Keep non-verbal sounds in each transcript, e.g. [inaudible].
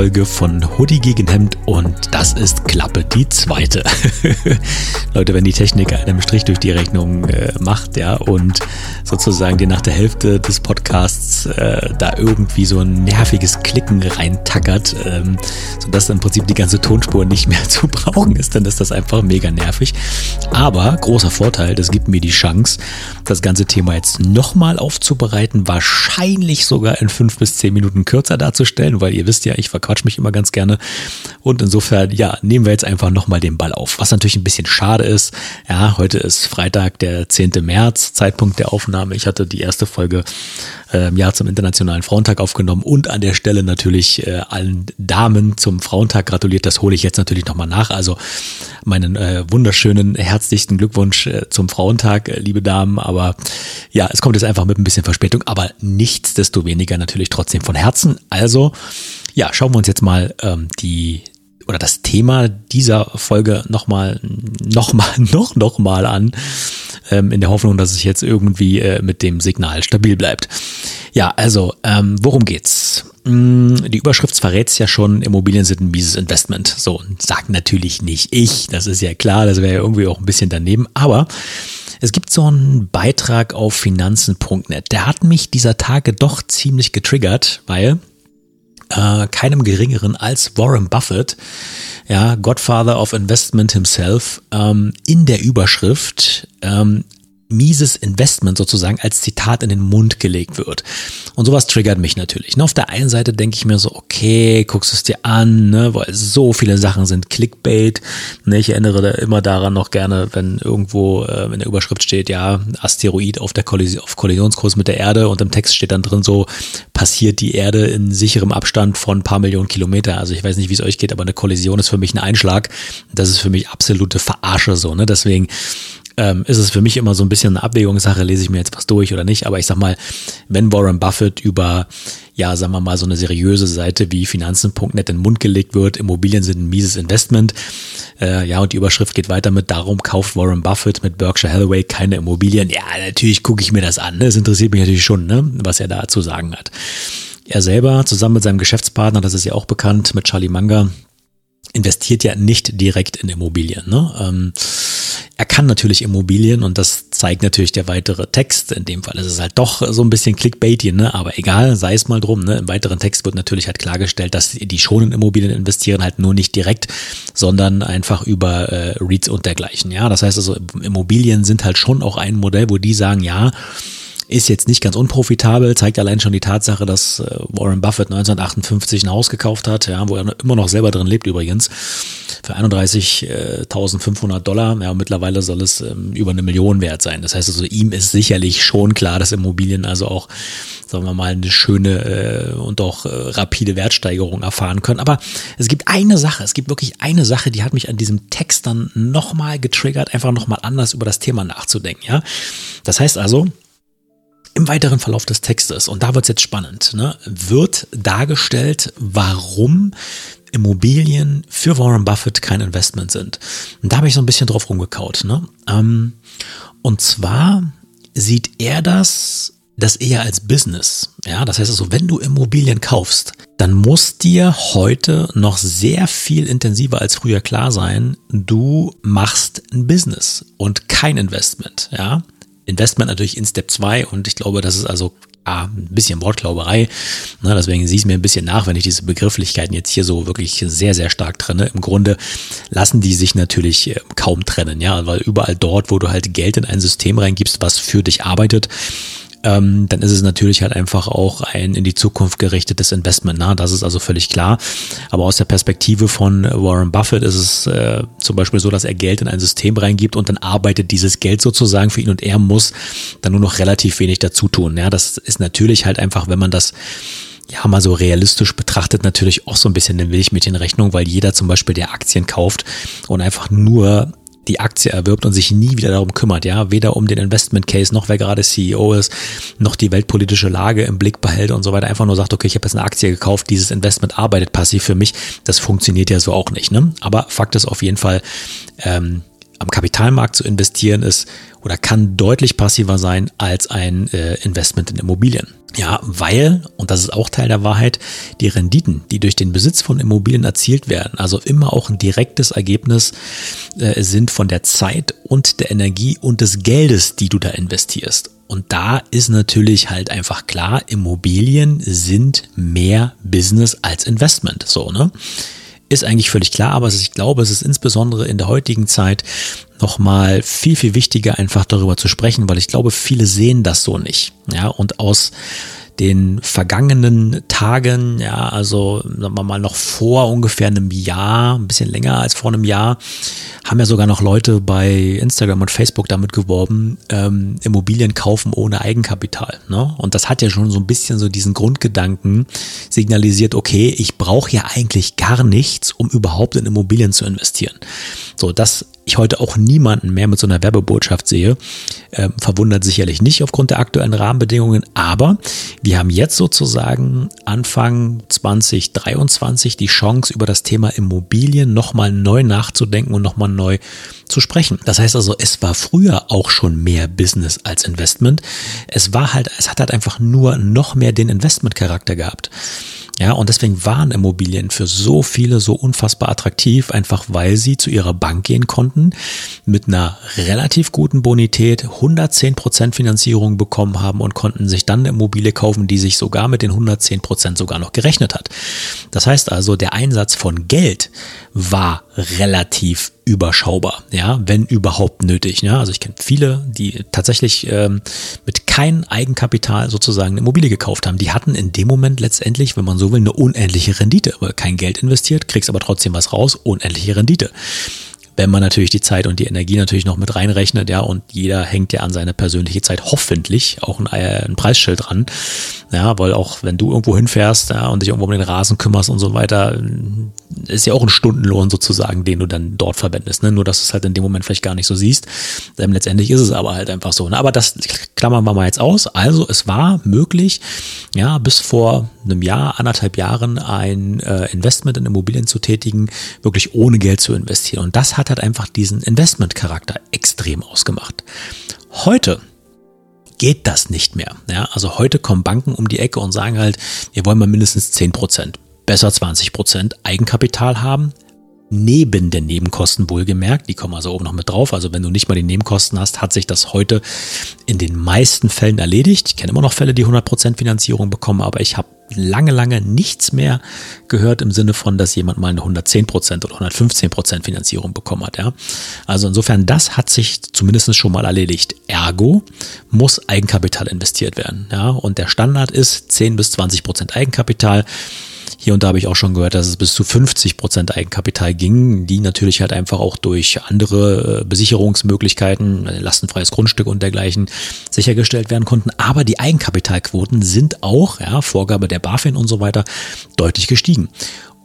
Folge von Hoodie gegen Hemd und das ist Klappe die zweite. [laughs] Leute, wenn die Technik einem Strich durch die Rechnung äh, macht, ja, und sozusagen dir nach der Hälfte des Podcasts äh, da irgendwie so ein nerviges Klicken reintackert, ähm, sodass im Prinzip die ganze Tonspur nicht mehr [laughs] zu brauchen ist, dann ist das einfach mega nervig. Aber großer Vorteil, das gibt mir die Chance, das ganze Thema jetzt nochmal aufzubereiten, wahrscheinlich sogar in fünf bis zehn Minuten kürzer darzustellen, weil ihr wisst ja, ich verquatsch mich immer ganz gerne. Und insofern, ja, nehmen wir jetzt einfach nochmal den Ball auf. Was natürlich ein bisschen schade ist. Ja, heute ist Freitag, der 10. März, Zeitpunkt der Aufnahme. Ich hatte die erste Folge äh, im Jahr zum Internationalen Frauentag aufgenommen und an der Stelle natürlich äh, allen Damen zum Frauentag gratuliert. Das hole ich jetzt natürlich nochmal nach. Also meinen äh, wunderschönen, herzlichsten Glückwunsch äh, zum Frauentag, äh, liebe Damen. Aber ja, es kommt jetzt einfach mit ein bisschen Verspätung, aber nichtsdestoweniger natürlich trotzdem von Herzen. Also ja, schauen wir uns jetzt mal ähm, die oder das Thema dieser Folge nochmal, nochmal, [laughs] noch, noch mal an, ähm, in der Hoffnung, dass es jetzt irgendwie äh, mit dem Signal stabil bleibt. Ja, also, ähm, worum geht's? Mm, die Überschrift verrät es ja schon, Immobilien sind ein mieses Investment. So, sagt natürlich nicht ich, das ist ja klar, das wäre ja irgendwie auch ein bisschen daneben, aber es gibt so einen Beitrag auf finanzen.net, der hat mich dieser Tage doch ziemlich getriggert, weil äh, keinem geringeren als Warren Buffett, ja, Godfather of Investment himself, ähm, in der Überschrift ähm, mieses Investment sozusagen als Zitat in den Mund gelegt wird. Und sowas triggert mich natürlich. Und auf der einen Seite denke ich mir so, okay, guckst du es dir an, ne, weil so viele Sachen sind Clickbait. Ne, ich erinnere da immer daran noch gerne, wenn irgendwo äh, in der Überschrift steht, ja, Asteroid auf der Kollision, auf Kollisionskurs mit der Erde und im Text steht dann drin so, passiert die Erde in sicherem Abstand von ein paar Millionen Kilometer. Also ich weiß nicht, wie es euch geht, aber eine Kollision ist für mich ein Einschlag. Das ist für mich absolute Verarsche so, ne? Deswegen ähm, ist es für mich immer so ein bisschen eine Abwägungssache, lese ich mir jetzt was durch oder nicht. Aber ich sag mal, wenn Warren Buffett über, ja, sagen wir mal, so eine seriöse Seite wie Finanzen.net in den Mund gelegt wird, Immobilien sind ein mieses Investment, äh, ja, und die Überschrift geht weiter mit, darum kauft Warren Buffett mit Berkshire Hathaway keine Immobilien. Ja, natürlich gucke ich mir das an. Ne? Das interessiert mich natürlich schon, ne? was er da zu sagen hat. Er selber, zusammen mit seinem Geschäftspartner, das ist ja auch bekannt, mit Charlie Munger, investiert ja nicht direkt in Immobilien. Ne? Ähm, er kann natürlich Immobilien und das zeigt natürlich der weitere Text. In dem Fall ist es halt doch so ein bisschen Clickbaity, ne? aber egal, sei es mal drum. Ne? Im weiteren Text wird natürlich halt klargestellt, dass die schon Immobilien investieren, halt nur nicht direkt, sondern einfach über äh, REITs und dergleichen. Ja, das heißt also, Immobilien sind halt schon auch ein Modell, wo die sagen, ja, ist jetzt nicht ganz unprofitabel, zeigt allein schon die Tatsache, dass äh, Warren Buffett 1958 ein Haus gekauft hat, ja, wo er immer noch selber drin lebt übrigens, für 31.500 Dollar. Ja, mittlerweile soll es ähm, über eine Million wert sein. Das heißt also, ihm ist sicherlich schon klar, dass Immobilien also auch, sagen wir mal, eine schöne äh, und auch äh, rapide Wertsteigerung erfahren können. Aber es gibt eine Sache, es gibt wirklich eine Sache, die hat mich an diesem Text dann nochmal getriggert, einfach nochmal anders über das Thema nachzudenken. Ja, das heißt also, im weiteren Verlauf des Textes, und da wird es jetzt spannend, ne, wird dargestellt, warum Immobilien für Warren Buffett kein Investment sind. Und da habe ich so ein bisschen drauf rumgekaut. Ne? Ähm, und zwar sieht er das das eher als Business. Ja, das heißt also, wenn du Immobilien kaufst, dann muss dir heute noch sehr viel intensiver als früher klar sein, du machst ein Business und kein Investment. Ja, Investment natürlich in Step 2 und ich glaube, das ist also ja, ein bisschen Wortglauberei. Ne, deswegen sieh es mir ein bisschen nach, wenn ich diese Begrifflichkeiten jetzt hier so wirklich sehr, sehr stark trenne. Im Grunde lassen die sich natürlich äh, kaum trennen, ja, weil überall dort, wo du halt Geld in ein System reingibst, was für dich arbeitet, ähm, dann ist es natürlich halt einfach auch ein in die Zukunft gerichtetes Investment. Na, das ist also völlig klar. Aber aus der Perspektive von Warren Buffett ist es äh, zum Beispiel so, dass er Geld in ein System reingibt und dann arbeitet dieses Geld sozusagen für ihn und er muss dann nur noch relativ wenig dazu tun. Ja, das ist natürlich halt einfach, wenn man das ja, mal so realistisch betrachtet natürlich auch so ein bisschen eine Milchmädchenrechnung, weil jeder zum Beispiel, der Aktien kauft und einfach nur die Aktie erwirbt und sich nie wieder darum kümmert, ja, weder um den Investment Case noch wer gerade CEO ist, noch die weltpolitische Lage im Blick behält und so weiter, einfach nur sagt, okay, ich habe jetzt eine Aktie gekauft, dieses Investment arbeitet passiv für mich, das funktioniert ja so auch nicht, ne? Aber Fakt ist auf jeden Fall, ähm, am Kapitalmarkt zu investieren ist oder kann deutlich passiver sein als ein äh, Investment in Immobilien. Ja, weil, und das ist auch Teil der Wahrheit, die Renditen, die durch den Besitz von Immobilien erzielt werden, also immer auch ein direktes Ergebnis äh, sind von der Zeit und der Energie und des Geldes, die du da investierst. Und da ist natürlich halt einfach klar, Immobilien sind mehr Business als Investment. So, ne? Ist eigentlich völlig klar, aber ich glaube, es ist insbesondere in der heutigen Zeit nochmal viel, viel wichtiger, einfach darüber zu sprechen, weil ich glaube, viele sehen das so nicht. Ja, und aus den vergangenen Tagen, ja, also sagen wir mal noch vor ungefähr einem Jahr, ein bisschen länger als vor einem Jahr, haben ja sogar noch Leute bei Instagram und Facebook damit geworben, ähm, Immobilien kaufen ohne Eigenkapital. Ne? Und das hat ja schon so ein bisschen so diesen Grundgedanken signalisiert, okay, ich brauche ja eigentlich gar nichts, um überhaupt in Immobilien zu investieren. So, das ich heute auch niemanden mehr mit so einer Werbebotschaft sehe. Ähm, verwundert sicherlich nicht aufgrund der aktuellen Rahmenbedingungen, aber wir haben jetzt sozusagen Anfang 2023 die Chance, über das Thema Immobilien nochmal neu nachzudenken und nochmal neu zu sprechen. Das heißt also, es war früher auch schon mehr Business als Investment. Es war halt, es hat halt einfach nur noch mehr den Investmentcharakter gehabt. Ja, und deswegen waren Immobilien für so viele so unfassbar attraktiv, einfach weil sie zu ihrer Bank gehen konnten, mit einer relativ guten Bonität 110 Prozent Finanzierung bekommen haben und konnten sich dann eine Immobilie kaufen, die sich sogar mit den 110 Prozent sogar noch gerechnet hat. Das heißt also, der Einsatz von Geld war relativ überschaubar, ja, wenn überhaupt nötig. Ja, also ich kenne viele, die tatsächlich ähm, mit kein Eigenkapital sozusagen eine Immobilie gekauft haben. Die hatten in dem Moment letztendlich, wenn man so will, eine unendliche Rendite, weil kein Geld investiert, kriegst aber trotzdem was raus, unendliche Rendite wenn man natürlich die Zeit und die Energie natürlich noch mit reinrechnet, ja, und jeder hängt ja an seine persönliche Zeit hoffentlich auch ein, äh, ein Preisschild dran, ja, weil auch wenn du irgendwo hinfährst ja, und dich irgendwo um den Rasen kümmerst und so weiter, ist ja auch ein Stundenlohn sozusagen, den du dann dort verwendest, ne? nur dass du es halt in dem Moment vielleicht gar nicht so siehst. Ähm, letztendlich ist es aber halt einfach so. Ne? Aber das klammern wir mal jetzt aus. Also es war möglich, ja, bis vor einem Jahr, anderthalb Jahren ein äh, Investment in Immobilien zu tätigen, wirklich ohne Geld zu investieren. Und das hat hat einfach diesen Investmentcharakter extrem ausgemacht. Heute geht das nicht mehr. Ja, also heute kommen Banken um die Ecke und sagen halt, wir wollen mal mindestens 10 Prozent, besser 20 Prozent Eigenkapital haben, neben den Nebenkosten wohlgemerkt. Die kommen also oben noch mit drauf. Also wenn du nicht mal die Nebenkosten hast, hat sich das heute in den meisten Fällen erledigt. Ich kenne immer noch Fälle, die 100% Finanzierung bekommen, aber ich habe lange, lange nichts mehr gehört im Sinne von, dass jemand mal eine 110% oder 115% Finanzierung bekommen hat. Ja? Also insofern, das hat sich zumindest schon mal erledigt. Ergo muss Eigenkapital investiert werden. Ja? Und der Standard ist 10 bis 20% Eigenkapital. Hier und da habe ich auch schon gehört, dass es bis zu 50 Prozent Eigenkapital ging, die natürlich halt einfach auch durch andere äh, Besicherungsmöglichkeiten, äh, lastenfreies Grundstück und dergleichen sichergestellt werden konnten. Aber die Eigenkapitalquoten sind auch, ja, Vorgabe der BaFin und so weiter, deutlich gestiegen.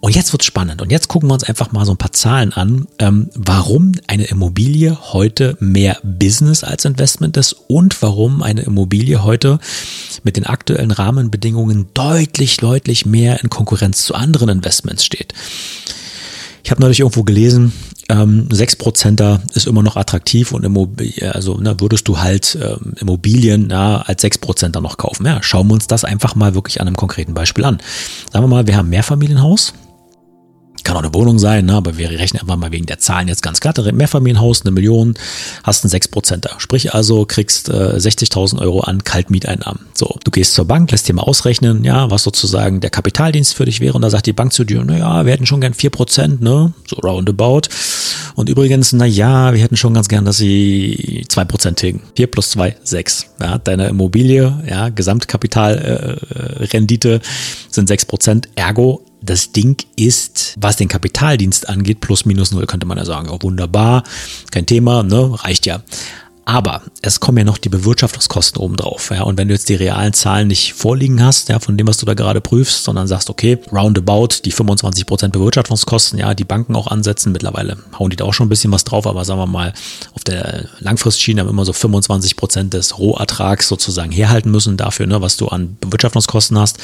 Und jetzt wird's spannend. Und jetzt gucken wir uns einfach mal so ein paar Zahlen an, ähm, warum eine Immobilie heute mehr Business als Investment ist und warum eine Immobilie heute mit den aktuellen Rahmenbedingungen deutlich, deutlich mehr in Konkurrenz zu anderen Investments steht. Ich habe neulich irgendwo gelesen, ähm, 6%er ist immer noch attraktiv und Immobilien, also ne, würdest du halt ähm, Immobilien na, als 6%er noch kaufen. Ja, schauen wir uns das einfach mal wirklich an einem konkreten Beispiel an. Sagen wir mal, wir haben Mehrfamilienhaus, kann auch eine Wohnung sein, ne? aber wir rechnen einfach mal wegen der Zahlen jetzt ganz glatt. Mehrfamilienhaus, eine Million, hast einen 6%er. Sprich also, kriegst äh, 60.000 Euro an Kaltmieteinnahmen. So, du gehst zur Bank, lässt dir mal ausrechnen, ja, was sozusagen der Kapitaldienst für dich wäre. Und da sagt die Bank zu dir, na ja, wir hätten schon gern 4%, ne, so roundabout. Und übrigens, na ja, wir hätten schon ganz gern, dass sie 2% tilgen. 4 plus 2, 6. Ja, deine Immobilie, ja, Gesamtkapitalrendite äh, sind 6%. Ergo das Ding ist, was den Kapitaldienst angeht, plus minus null könnte man ja sagen. Auch wunderbar, kein Thema, ne, reicht ja. Aber es kommen ja noch die Bewirtschaftungskosten obendrauf. Ja, und wenn du jetzt die realen Zahlen nicht vorliegen hast, ja, von dem, was du da gerade prüfst, sondern sagst, okay, roundabout die 25% Bewirtschaftungskosten, ja, die Banken auch ansetzen. Mittlerweile hauen die da auch schon ein bisschen was drauf, aber sagen wir mal, auf der Langfristschiene haben immer so 25% des Rohertrags sozusagen herhalten müssen dafür, ne, was du an Bewirtschaftungskosten hast.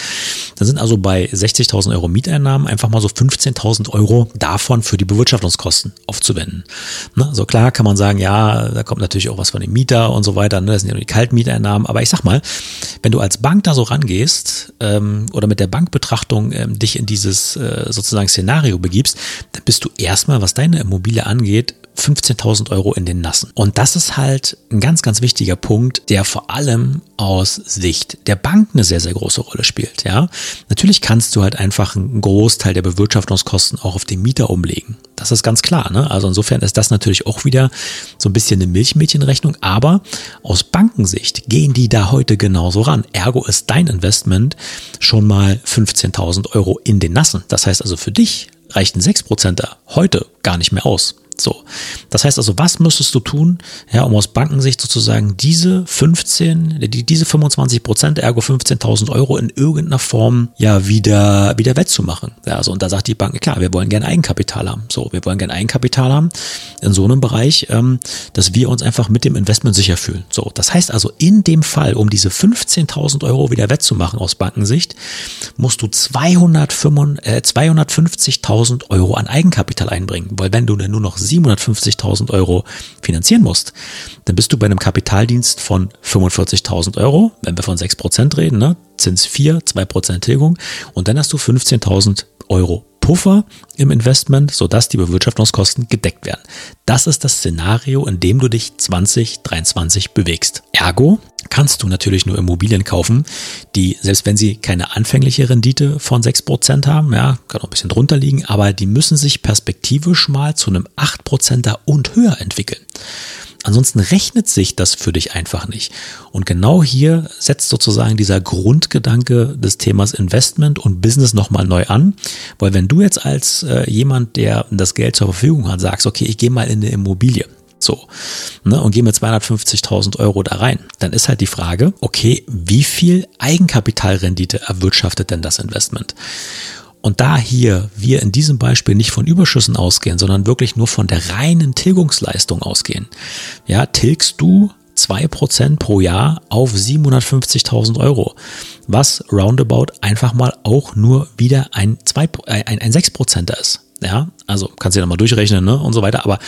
Dann sind also bei 60.000 Euro Mieteinnahmen einfach mal so 15.000 Euro davon für die Bewirtschaftungskosten aufzuwenden. Ne, so klar kann man sagen, ja, da kommt natürlich auch was von dem Mieter und so weiter, ne, das sind ja nur die Kaltmieteinnahmen, aber ich sag mal, wenn du als Bank da so rangehst ähm, oder mit der Bankbetrachtung ähm, dich in dieses äh, sozusagen Szenario begibst, dann bist du erstmal, was deine Immobilie angeht, 15.000 Euro in den Nassen. Und das ist halt ein ganz, ganz wichtiger Punkt, der vor allem aus Sicht der Bank eine sehr, sehr große Rolle spielt. Ja, natürlich kannst du halt einfach einen Großteil der Bewirtschaftungskosten auch auf den Mieter umlegen. Das ist ganz klar. Ne? Also insofern ist das natürlich auch wieder so ein bisschen eine Milchmädchenrechnung. Aber aus Bankensicht gehen die da heute genauso ran. Ergo ist dein Investment schon mal 15.000 Euro in den Nassen. Das heißt also für dich reichten 6% heute gar nicht mehr aus. So. Das heißt also, was müsstest du tun, ja, um aus Bankensicht sozusagen diese 15, die, diese 25 Prozent, ergo 15.000 Euro in irgendeiner Form, ja, wieder, wieder wettzumachen. Ja, also, und da sagt die Bank, klar, wir wollen gerne Eigenkapital haben. So, wir wollen gerne Eigenkapital haben in so einem Bereich, ähm, dass wir uns einfach mit dem Investment sicher fühlen. So. Das heißt also, in dem Fall, um diese 15.000 Euro wieder wettzumachen aus Bankensicht, musst du 205, äh, 250.000 Euro an Eigenkapital einbringen. Weil wenn du dann nur noch 750.000 Euro finanzieren musst, dann bist du bei einem Kapitaldienst von 45.000 Euro, wenn wir von 6% reden, ne? Zins 4, 2% Tilgung und dann hast du 15.000 Euro Puffer im Investment, sodass die Bewirtschaftungskosten gedeckt werden. Das ist das Szenario, in dem du dich 2023 bewegst. Ergo kannst du natürlich nur Immobilien kaufen, die, selbst wenn sie keine anfängliche Rendite von 6% haben, ja, kann auch ein bisschen drunter liegen, aber die müssen sich perspektivisch mal zu einem 8%er und höher entwickeln. Ansonsten rechnet sich das für dich einfach nicht. Und genau hier setzt sozusagen dieser Grundgedanke des Themas Investment und Business nochmal neu an. Weil wenn du jetzt als äh, jemand, der das Geld zur Verfügung hat, sagst, okay, ich gehe mal in eine Immobilie, so, ne, und gehe mit 250.000 Euro da rein, dann ist halt die Frage, okay, wie viel Eigenkapitalrendite erwirtschaftet denn das Investment? Und da hier wir in diesem Beispiel nicht von Überschüssen ausgehen, sondern wirklich nur von der reinen Tilgungsleistung ausgehen, ja, tilgst du zwei Prozent pro Jahr auf 750.000 Euro, was roundabout einfach mal auch nur wieder ein, zwei, äh, ein, ein 6%er ist. Ja, also kannst du ja nochmal durchrechnen ne, und so weiter, aber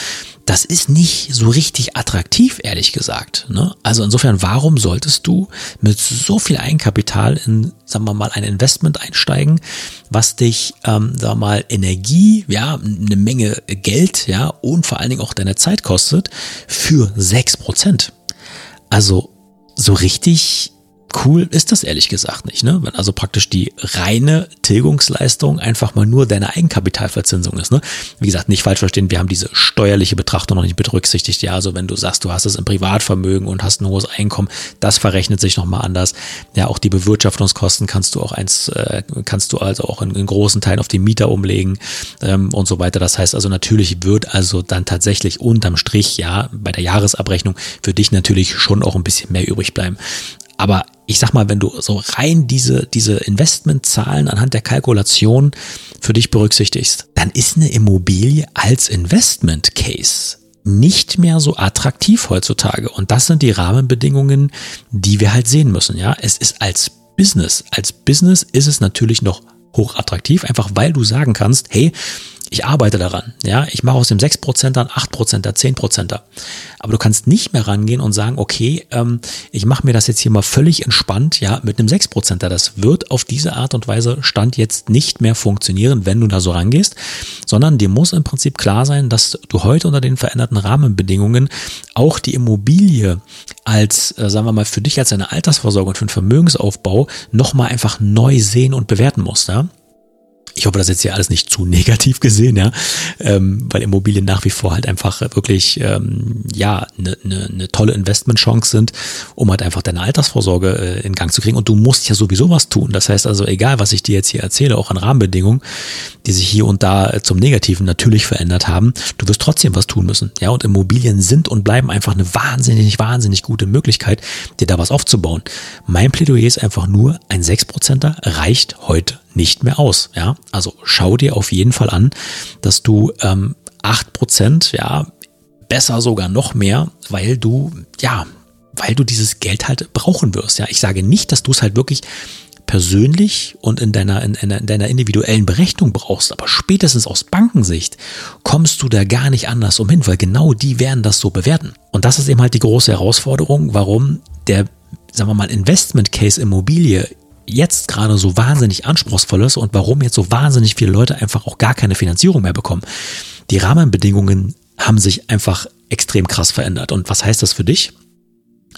das ist nicht so richtig attraktiv, ehrlich gesagt. Ne? Also insofern, warum solltest du mit so viel Eigenkapital in, sagen wir mal, ein Investment einsteigen, was dich, ähm, sagen wir mal, Energie, ja, eine Menge Geld, ja, und vor allen Dingen auch deine Zeit kostet für sechs Prozent. Also so richtig cool ist das ehrlich gesagt nicht, ne? Wenn also praktisch die reine Tilgungsleistung einfach mal nur deine Eigenkapitalverzinsung ist, ne? Wie gesagt, nicht falsch verstehen, wir haben diese steuerliche Betrachtung noch nicht berücksichtigt. Ja, also wenn du sagst, du hast es im Privatvermögen und hast ein hohes Einkommen, das verrechnet sich nochmal anders. Ja, auch die Bewirtschaftungskosten kannst du auch eins, äh, kannst du also auch in, in großen Teilen auf die Mieter umlegen ähm, und so weiter. Das heißt also natürlich wird also dann tatsächlich unterm Strich, ja, bei der Jahresabrechnung für dich natürlich schon auch ein bisschen mehr übrig bleiben. Aber ich sag mal, wenn du so rein diese, diese Investmentzahlen anhand der Kalkulation für dich berücksichtigst, dann ist eine Immobilie als Investment Case nicht mehr so attraktiv heutzutage. Und das sind die Rahmenbedingungen, die wir halt sehen müssen. Ja, es ist als Business, als Business ist es natürlich noch hochattraktiv, einfach weil du sagen kannst, hey, ich arbeite daran. Ja, ich mache aus dem 6% dann 8%er, 10%er. Aber du kannst nicht mehr rangehen und sagen, okay, ähm, ich mache mir das jetzt hier mal völlig entspannt, ja, mit einem 6%er. Das wird auf diese Art und Weise Stand jetzt nicht mehr funktionieren, wenn du da so rangehst, sondern dir muss im Prinzip klar sein, dass du heute unter den veränderten Rahmenbedingungen auch die Immobilie als, äh, sagen wir mal, für dich als eine Altersvorsorge und für einen Vermögensaufbau nochmal einfach neu sehen und bewerten musst. Ja? Ich hoffe, das ist jetzt hier alles nicht zu [laughs] negativ gesehen, ja, ähm, weil Immobilien nach wie vor halt einfach wirklich ähm, ja eine ne, ne tolle Investmentchance sind, um halt einfach deine Altersvorsorge äh, in Gang zu kriegen. Und du musst ja sowieso was tun. Das heißt also, egal was ich dir jetzt hier erzähle, auch an Rahmenbedingungen, die sich hier und da zum Negativen natürlich verändert haben, du wirst trotzdem was tun müssen. Ja, und Immobilien sind und bleiben einfach eine wahnsinnig, wahnsinnig gute Möglichkeit, dir da was aufzubauen. Mein Plädoyer ist einfach nur, ein 6%er reicht heute nicht mehr aus. Ja, also schau dir auf jeden Fall an, dass du ähm, 8%, ja, besser sogar noch mehr, weil du, ja, weil du dieses Geld halt brauchen wirst. Ja, ich sage nicht, dass du es halt wirklich persönlich und in deiner, in, in deiner individuellen Berechnung brauchst, aber spätestens aus Bankensicht kommst du da gar nicht anders umhin, weil genau die werden das so bewerten. Und das ist eben halt die große Herausforderung, warum der, sagen wir mal, Investment Case Immobilie jetzt gerade so wahnsinnig anspruchsvoll ist und warum jetzt so wahnsinnig viele Leute einfach auch gar keine Finanzierung mehr bekommen. Die Rahmenbedingungen haben sich einfach extrem krass verändert. Und was heißt das für dich?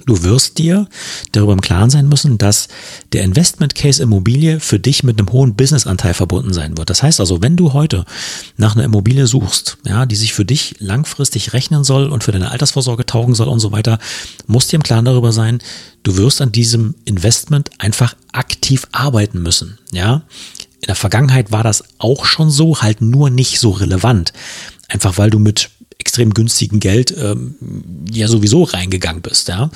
Du wirst dir darüber im Klaren sein müssen, dass der Investment Case Immobilie für dich mit einem hohen Businessanteil verbunden sein wird. Das heißt also, wenn du heute nach einer Immobilie suchst, ja, die sich für dich langfristig rechnen soll und für deine Altersvorsorge taugen soll und so weiter, musst dir im Klaren darüber sein, du wirst an diesem Investment einfach aktiv arbeiten müssen, ja. In der Vergangenheit war das auch schon so, halt nur nicht so relevant. Einfach weil du mit extrem günstigen Geld ähm, ja sowieso reingegangen bist, ja.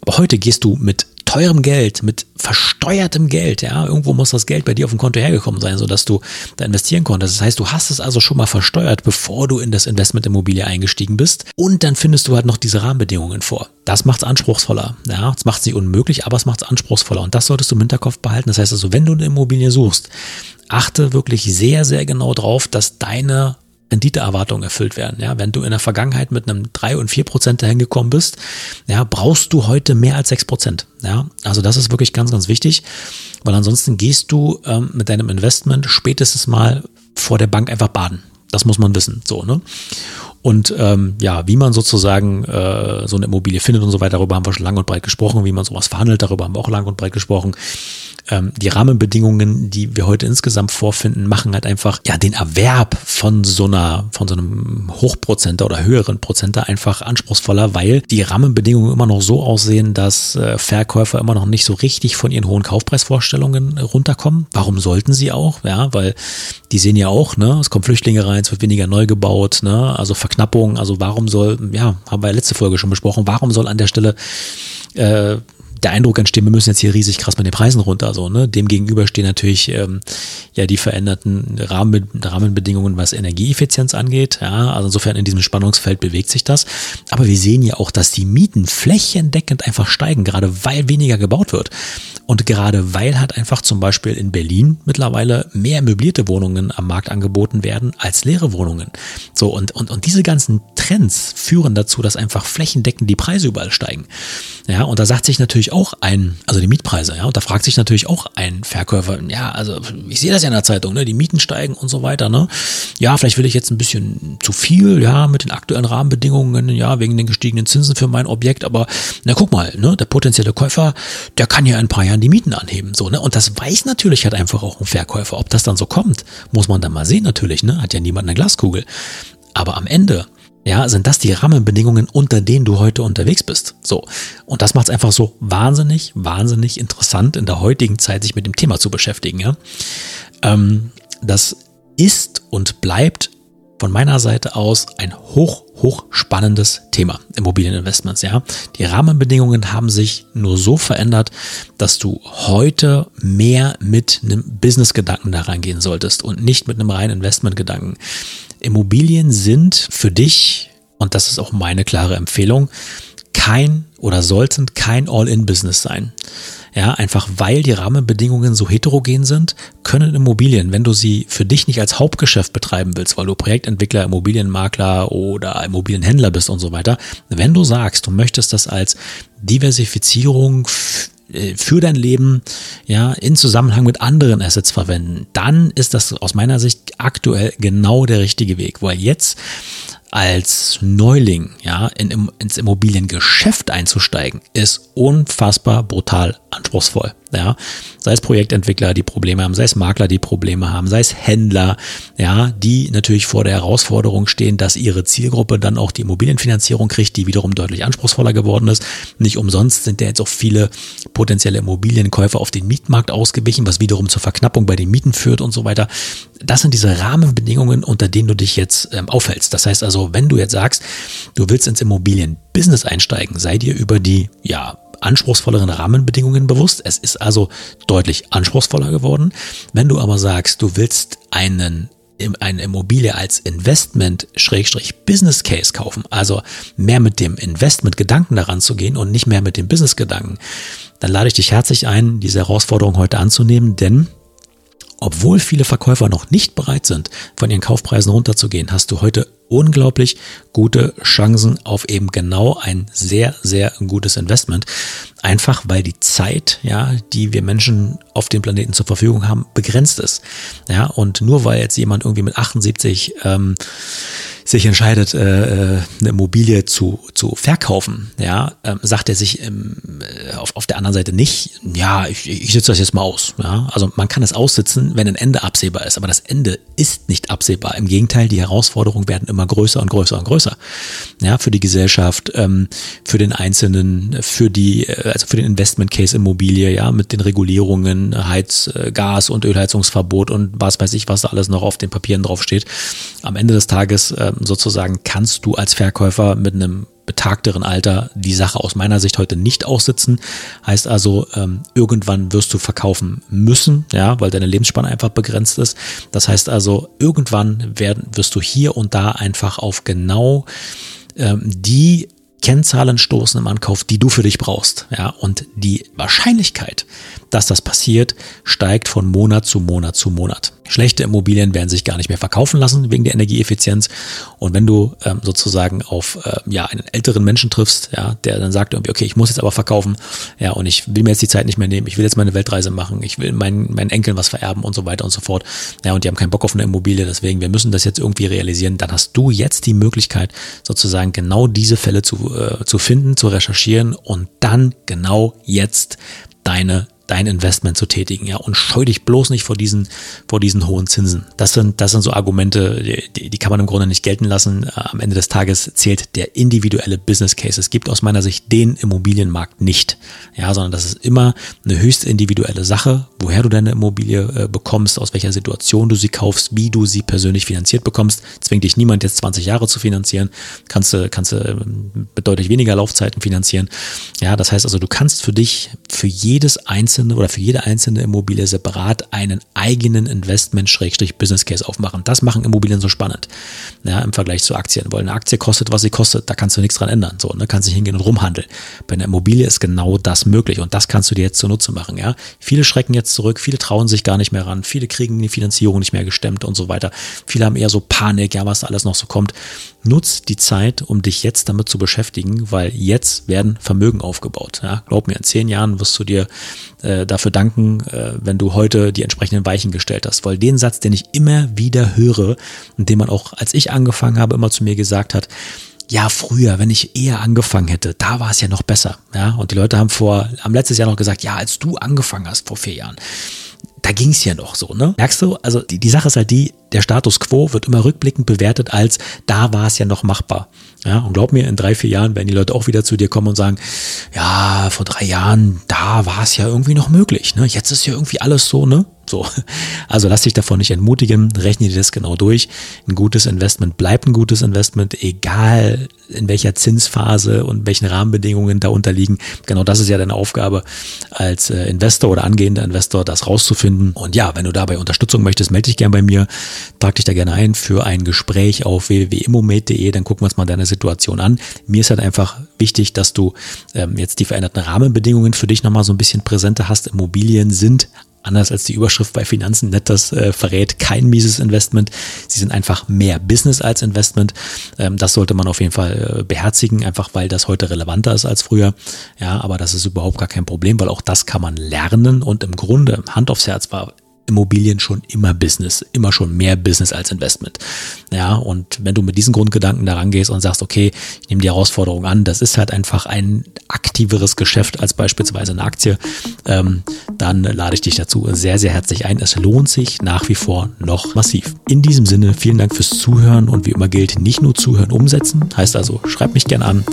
Aber heute gehst du mit teurem Geld, mit versteuertem Geld, ja, irgendwo muss das Geld bei dir auf dem Konto hergekommen sein, sodass du da investieren konntest. Das heißt, du hast es also schon mal versteuert, bevor du in das Investment Immobilie eingestiegen bist. Und dann findest du halt noch diese Rahmenbedingungen vor. Das macht es anspruchsvoller. Ja, es macht nicht unmöglich, aber es macht es anspruchsvoller. Und das solltest du im Hinterkopf behalten. Das heißt also, wenn du eine Immobilie suchst, achte wirklich sehr, sehr genau drauf, dass deine Renditeerwartungen erfüllt werden. Ja, wenn du in der Vergangenheit mit einem drei und vier Prozent dahin gekommen bist, ja, brauchst du heute mehr als sechs Prozent. Ja, also das ist wirklich ganz, ganz wichtig, weil ansonsten gehst du ähm, mit deinem Investment spätestens mal vor der Bank einfach baden. Das muss man wissen. So, ne? Und ähm, ja, wie man sozusagen äh, so eine Immobilie findet und so weiter, darüber haben wir schon lang und breit gesprochen, wie man sowas verhandelt, darüber haben wir auch lang und breit gesprochen ähm, die Rahmenbedingungen, die wir heute insgesamt vorfinden, machen halt einfach ja den Erwerb von so einer, von so einem Hochprozenter oder höheren Prozenter einfach anspruchsvoller, weil die Rahmenbedingungen immer noch so aussehen, dass äh, Verkäufer immer noch nicht so richtig von ihren hohen Kaufpreisvorstellungen runterkommen. Warum sollten sie auch? Ja, weil die sehen ja auch, ne, es kommen Flüchtlinge rein, es wird weniger neu gebaut, ne, also Verknappung, also warum soll, ja, haben wir letzte Folge schon besprochen, warum soll an der Stelle äh, der Eindruck entstehen, wir müssen jetzt hier riesig krass mit den Preisen runter. So, ne? Dem gegenüber stehen natürlich ähm, ja die veränderten Rahmen, Rahmenbedingungen, was Energieeffizienz angeht. Ja, also insofern in diesem Spannungsfeld bewegt sich das. Aber wir sehen ja auch, dass die Mieten flächendeckend einfach steigen, gerade weil weniger gebaut wird. Und gerade weil halt einfach zum Beispiel in Berlin mittlerweile mehr möblierte Wohnungen am Markt angeboten werden als leere Wohnungen. So, und, und, und diese ganzen Trends führen dazu, dass einfach flächendeckend die Preise überall steigen. Ja, und da sagt sich natürlich auch ein, also die Mietpreise, ja, und da fragt sich natürlich auch ein Verkäufer, ja, also ich sehe das ja in der Zeitung, ne, die Mieten steigen und so weiter, ne. Ja, vielleicht will ich jetzt ein bisschen zu viel, ja, mit den aktuellen Rahmenbedingungen, ja, wegen den gestiegenen Zinsen für mein Objekt, aber na guck mal, ne, der potenzielle Käufer, der kann ja in ein paar Jahren die Mieten anheben, so, ne, und das weiß natürlich halt einfach auch ein Verkäufer. Ob das dann so kommt, muss man dann mal sehen natürlich, ne, hat ja niemand eine Glaskugel. Aber am Ende ja, sind das die Rahmenbedingungen, unter denen du heute unterwegs bist? So. Und das macht es einfach so wahnsinnig, wahnsinnig interessant, in der heutigen Zeit sich mit dem Thema zu beschäftigen. Ja? Ähm, das ist und bleibt von meiner Seite aus ein hoch, hoch spannendes Thema, Immobilieninvestments, ja. Die Rahmenbedingungen haben sich nur so verändert, dass du heute mehr mit einem Business-Gedanken da reingehen solltest und nicht mit einem reinen Investment-Gedanken. Immobilien sind für dich, und das ist auch meine klare Empfehlung, kein oder sollten kein All-in-Business sein. Ja, einfach weil die Rahmenbedingungen so heterogen sind, können Immobilien, wenn du sie für dich nicht als Hauptgeschäft betreiben willst, weil du Projektentwickler, Immobilienmakler oder Immobilienhändler bist und so weiter, wenn du sagst, du möchtest das als Diversifizierung äh, für dein Leben ja in Zusammenhang mit anderen Assets verwenden, dann ist das aus meiner Sicht aktuell genau der richtige Weg, weil jetzt als Neuling ja, in, ins Immobiliengeschäft einzusteigen, ist unfassbar brutal anspruchsvoll. Ja, sei es Projektentwickler, die Probleme haben, sei es Makler, die Probleme haben, sei es Händler, ja, die natürlich vor der Herausforderung stehen, dass ihre Zielgruppe dann auch die Immobilienfinanzierung kriegt, die wiederum deutlich anspruchsvoller geworden ist. Nicht umsonst sind ja jetzt auch viele potenzielle Immobilienkäufer auf den Mietmarkt ausgewichen, was wiederum zur Verknappung bei den Mieten führt und so weiter. Das sind diese Rahmenbedingungen, unter denen du dich jetzt ähm, aufhältst. Das heißt also, wenn du jetzt sagst, du willst ins Immobilienbusiness einsteigen, sei dir über die, ja, anspruchsvolleren Rahmenbedingungen bewusst. Es ist also deutlich anspruchsvoller geworden. Wenn du aber sagst, du willst einen eine Immobilie als Investment Schrägstrich Business Case kaufen, also mehr mit dem Investment Gedanken daran zu gehen und nicht mehr mit dem Business Gedanken, dann lade ich dich herzlich ein, diese Herausforderung heute anzunehmen, denn obwohl viele Verkäufer noch nicht bereit sind, von ihren Kaufpreisen runterzugehen, hast du heute unglaublich gute Chancen auf eben genau ein sehr, sehr gutes Investment. Einfach weil die Zeit, ja, die wir Menschen auf dem Planeten zur Verfügung haben, begrenzt ist. Ja, und nur weil jetzt jemand irgendwie mit 78 ähm, sich entscheidet, äh, äh, eine Immobilie zu, zu verkaufen, ja, ähm, sagt er sich ähm, auf, auf der anderen Seite nicht, ja, ich, ich sitze das jetzt mal aus. Ja? Also man kann es aussitzen, wenn ein Ende absehbar ist, aber das Ende ist nicht absehbar. Im Gegenteil, die Herausforderungen werden immer größer und größer und größer. Ja, für die Gesellschaft, ähm, für den Einzelnen, für die, äh, also für den Investment Case Immobilie, ja, mit den Regulierungen, Heiz, äh, Gas und Ölheizungsverbot und was weiß ich, was da alles noch auf den Papieren draufsteht. Am Ende des Tages äh, sozusagen kannst du als Verkäufer mit einem betagteren Alter die Sache aus meiner Sicht heute nicht aussitzen. Heißt also, ähm, irgendwann wirst du verkaufen müssen, ja, weil deine Lebensspanne einfach begrenzt ist. Das heißt also, irgendwann werden, wirst du hier und da einfach auf genau ähm, die Kennzahlen stoßen im Ankauf, die du für dich brauchst. Ja, und die Wahrscheinlichkeit, dass das passiert, steigt von Monat zu Monat zu Monat. Schlechte Immobilien werden sich gar nicht mehr verkaufen lassen wegen der Energieeffizienz. Und wenn du ähm, sozusagen auf äh, ja einen älteren Menschen triffst, ja, der dann sagt irgendwie, okay, ich muss jetzt aber verkaufen, ja, und ich will mir jetzt die Zeit nicht mehr nehmen, ich will jetzt meine Weltreise machen, ich will meinen, meinen Enkeln was vererben und so weiter und so fort. Ja, und die haben keinen Bock auf eine Immobilie, deswegen, wir müssen das jetzt irgendwie realisieren. Dann hast du jetzt die Möglichkeit, sozusagen genau diese Fälle zu, äh, zu finden, zu recherchieren und dann genau jetzt deine dein Investment zu tätigen, ja, und scheu dich bloß nicht vor diesen, vor diesen hohen Zinsen. Das sind, das sind so Argumente, die, die kann man im Grunde nicht gelten lassen. Am Ende des Tages zählt der individuelle Business Case. Es gibt aus meiner Sicht den Immobilienmarkt nicht, ja, sondern das ist immer eine höchst individuelle Sache, woher du deine Immobilie äh, bekommst, aus welcher Situation du sie kaufst, wie du sie persönlich finanziert bekommst. Zwingt dich niemand jetzt 20 Jahre zu finanzieren, kannst du, kannst du ähm, bedeutlich weniger Laufzeiten finanzieren. Ja, das heißt also, du kannst für dich, für jedes einzelne einzelne oder für jede einzelne Immobilie separat einen eigenen Investment-Business Case aufmachen. Das machen Immobilien so spannend. Ja, im Vergleich zu Aktien. Weil eine Aktie kostet, was sie kostet, da kannst du nichts dran ändern. So, ne, kannst nicht hingehen und rumhandeln. Bei einer Immobilie ist genau das möglich und das kannst du dir jetzt zunutze machen. Ja, viele schrecken jetzt zurück, viele trauen sich gar nicht mehr ran, viele kriegen die Finanzierung nicht mehr gestemmt und so weiter. Viele haben eher so Panik, ja, was alles noch so kommt. Nutz die Zeit, um dich jetzt damit zu beschäftigen, weil jetzt werden Vermögen aufgebaut. Ja, glaub mir, in zehn Jahren wirst du dir äh, dafür danken, äh, wenn du heute die entsprechenden Weichen gestellt hast. Weil den Satz, den ich immer wieder höre und den man auch, als ich angefangen habe, immer zu mir gesagt hat, ja, früher, wenn ich eher angefangen hätte, da war es ja noch besser. Ja, und die Leute haben vor, am letztes Jahr noch gesagt, ja, als du angefangen hast vor vier Jahren, da ging es ja noch so, ne? Merkst du? Also die, die Sache ist halt die, der Status quo wird immer rückblickend bewertet als, da war es ja noch machbar. Ja, und glaub mir, in drei, vier Jahren werden die Leute auch wieder zu dir kommen und sagen, ja, vor drei Jahren, da war es ja irgendwie noch möglich. Ne? Jetzt ist ja irgendwie alles so, ne? So. Also lass dich davon nicht entmutigen, rechne dir das genau durch. Ein gutes Investment bleibt ein gutes Investment, egal in welcher Zinsphase und welchen Rahmenbedingungen da unterliegen. Genau das ist ja deine Aufgabe als äh, Investor oder angehender Investor, das rauszufinden. Und ja, wenn du dabei Unterstützung möchtest, melde dich gerne bei mir. Trag dich da gerne ein für ein Gespräch auf www.immomate.de, dann gucken wir uns mal deine Situation an. Mir ist halt einfach wichtig, dass du ähm, jetzt die veränderten Rahmenbedingungen für dich nochmal so ein bisschen präsenter hast. Immobilien sind anders als die Überschrift bei Finanzen nett das äh, verrät, kein mieses Investment. Sie sind einfach mehr Business als Investment. Ähm, das sollte man auf jeden Fall äh, beherzigen, einfach weil das heute relevanter ist als früher. Ja, aber das ist überhaupt gar kein Problem, weil auch das kann man lernen und im Grunde, Hand aufs Herz, war Immobilien schon immer Business, immer schon mehr Business als Investment. Ja, und wenn du mit diesen Grundgedanken daran gehst und sagst, okay, ich nehme die Herausforderung an, das ist halt einfach ein aktiveres Geschäft als beispielsweise eine Aktie, ähm, dann lade ich dich dazu sehr, sehr herzlich ein. Es lohnt sich nach wie vor noch massiv. In diesem Sinne, vielen Dank fürs Zuhören und wie immer gilt, nicht nur zuhören, umsetzen. Heißt also, schreib mich gern an,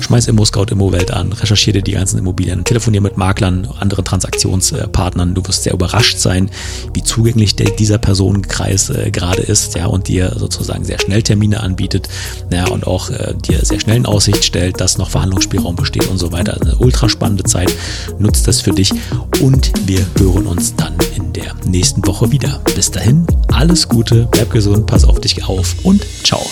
schmeiß Immo Scout Immo Welt an, recherchiere die ganzen Immobilien, telefoniere mit Maklern, anderen Transaktionspartnern. Du wirst sehr überrascht sein, wie zugänglich der, dieser Personenkreis äh, gerade ist, ja, und dir sozusagen sehr schnell Termine anbietet, ja, und auch äh, dir sehr schnell in Aussicht stellt, dass noch Verhandlungsspielraum besteht und so weiter. Also eine ultra spannende Zeit. Nutzt das für dich und wir hören uns dann in der nächsten Woche wieder. Bis dahin, alles Gute, bleib gesund, pass auf dich auf und ciao.